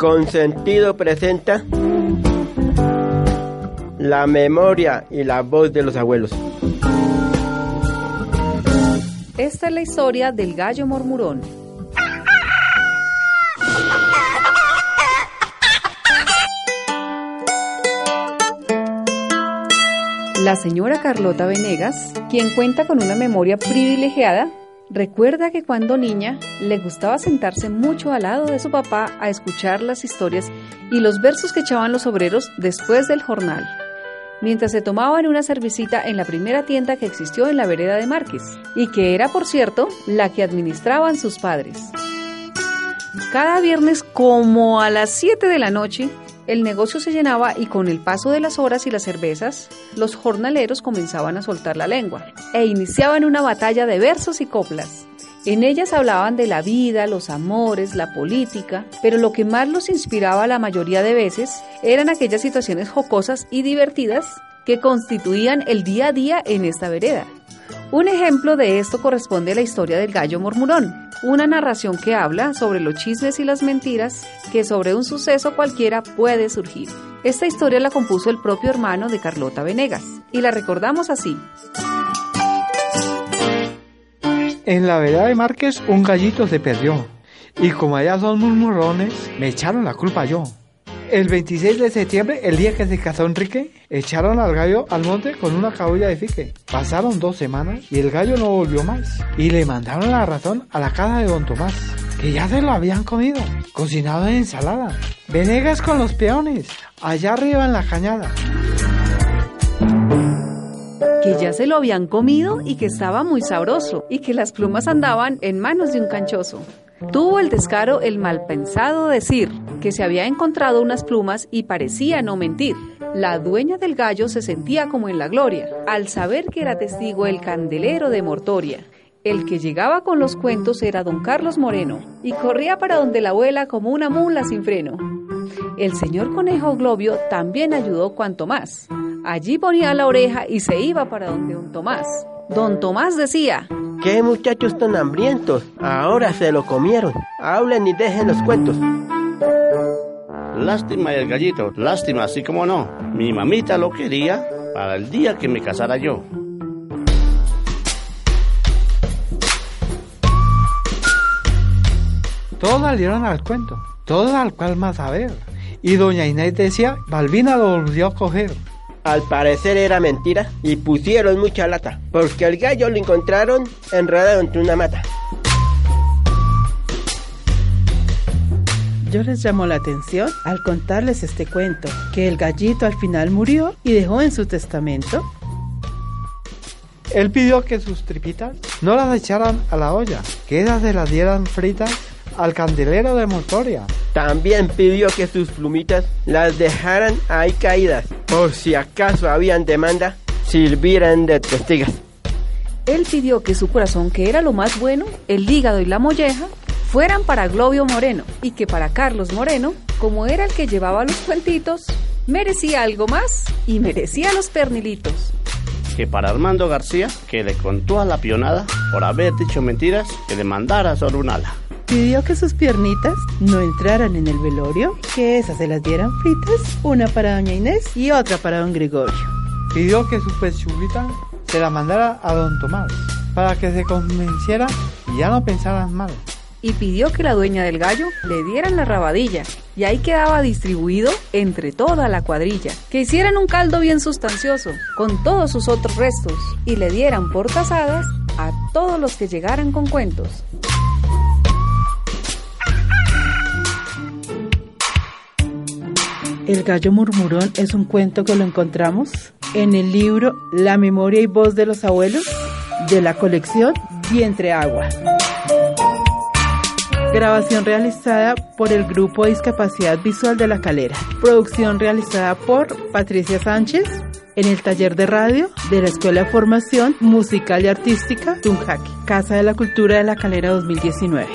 Consentido presenta la memoria y la voz de los abuelos. Esta es la historia del gallo mormurón. La señora Carlota Venegas, quien cuenta con una memoria privilegiada, recuerda que cuando niña le gustaba sentarse mucho al lado de su papá a escuchar las historias y los versos que echaban los obreros después del jornal, mientras se tomaban una cervecita en la primera tienda que existió en la vereda de Márquez, y que era, por cierto, la que administraban sus padres. Cada viernes, como a las 7 de la noche, el negocio se llenaba y con el paso de las horas y las cervezas, los jornaleros comenzaban a soltar la lengua e iniciaban una batalla de versos y coplas. En ellas hablaban de la vida, los amores, la política, pero lo que más los inspiraba la mayoría de veces eran aquellas situaciones jocosas y divertidas que constituían el día a día en esta vereda. Un ejemplo de esto corresponde a la historia del gallo mormurón, una narración que habla sobre los chismes y las mentiras que sobre un suceso cualquiera puede surgir. Esta historia la compuso el propio hermano de Carlota Venegas y la recordamos así. En la vereda de Márquez un gallito se perdió y como allá son murmurones, me echaron la culpa yo. El 26 de septiembre, el día que se casó Enrique, echaron al gallo al monte con una cabulla de fique. Pasaron dos semanas y el gallo no volvió más. Y le mandaron la razón a la casa de don Tomás, que ya se lo habían comido, cocinado en ensalada. Venegas con los peones, allá arriba en la cañada. Que ya se lo habían comido y que estaba muy sabroso y que las plumas andaban en manos de un canchoso. Tuvo el descaro el malpensado decir que se había encontrado unas plumas y parecía no mentir. La dueña del gallo se sentía como en la gloria, al saber que era testigo el candelero de Mortoria. El que llegaba con los cuentos era don Carlos Moreno, y corría para donde la abuela como una mula sin freno. El señor Conejo Globio también ayudó cuanto más. Allí ponía la oreja y se iba para donde don Tomás. Don Tomás decía, ¿Qué muchachos tan hambrientos? Ahora se lo comieron. Hablen y dejen los cuentos. Lástima el gallito, lástima, así como no. Mi mamita lo quería para el día que me casara yo. Todos salieron al cuento, todos al cual más saber. Y doña Inés decía, Balbina lo volvió a coger. Al parecer era mentira y pusieron mucha lata, porque el gallo lo encontraron enredado entre una mata. Yo les llamó la atención al contarles este cuento, que el gallito al final murió y dejó en su testamento. Él pidió que sus tripitas no las echaran a la olla, que ellas se las dieran fritas al candelero de Motoria. También pidió que sus plumitas las dejaran ahí caídas, por si acaso habían demanda, sirvieran de testigas. Él pidió que su corazón, que era lo más bueno, el hígado y la molleja, fueran para Globio Moreno y que para Carlos Moreno, como era el que llevaba los cuentitos, merecía algo más y merecía los pernilitos. Que para Armando García, que le contó a la pionada por haber dicho mentiras, que le mandara solo un ala. Pidió que sus piernitas no entraran en el velorio, que esas se las dieran fritas, una para doña Inés y otra para don Gregorio. Pidió que su pechulita se la mandara a don Tomás, para que se convenciera y ya no pensaran mal. Y pidió que la dueña del gallo le dieran la rabadilla, y ahí quedaba distribuido entre toda la cuadrilla. Que hicieran un caldo bien sustancioso, con todos sus otros restos, y le dieran por tazadas a todos los que llegaran con cuentos. El gallo murmurón es un cuento que lo encontramos en el libro La memoria y voz de los abuelos de la colección Vientre Agua. Grabación realizada por el Grupo Discapacidad Visual de La Calera. Producción realizada por Patricia Sánchez en el taller de radio de la Escuela de Formación Musical y Artística Tunjaque, Casa de la Cultura de La Calera 2019.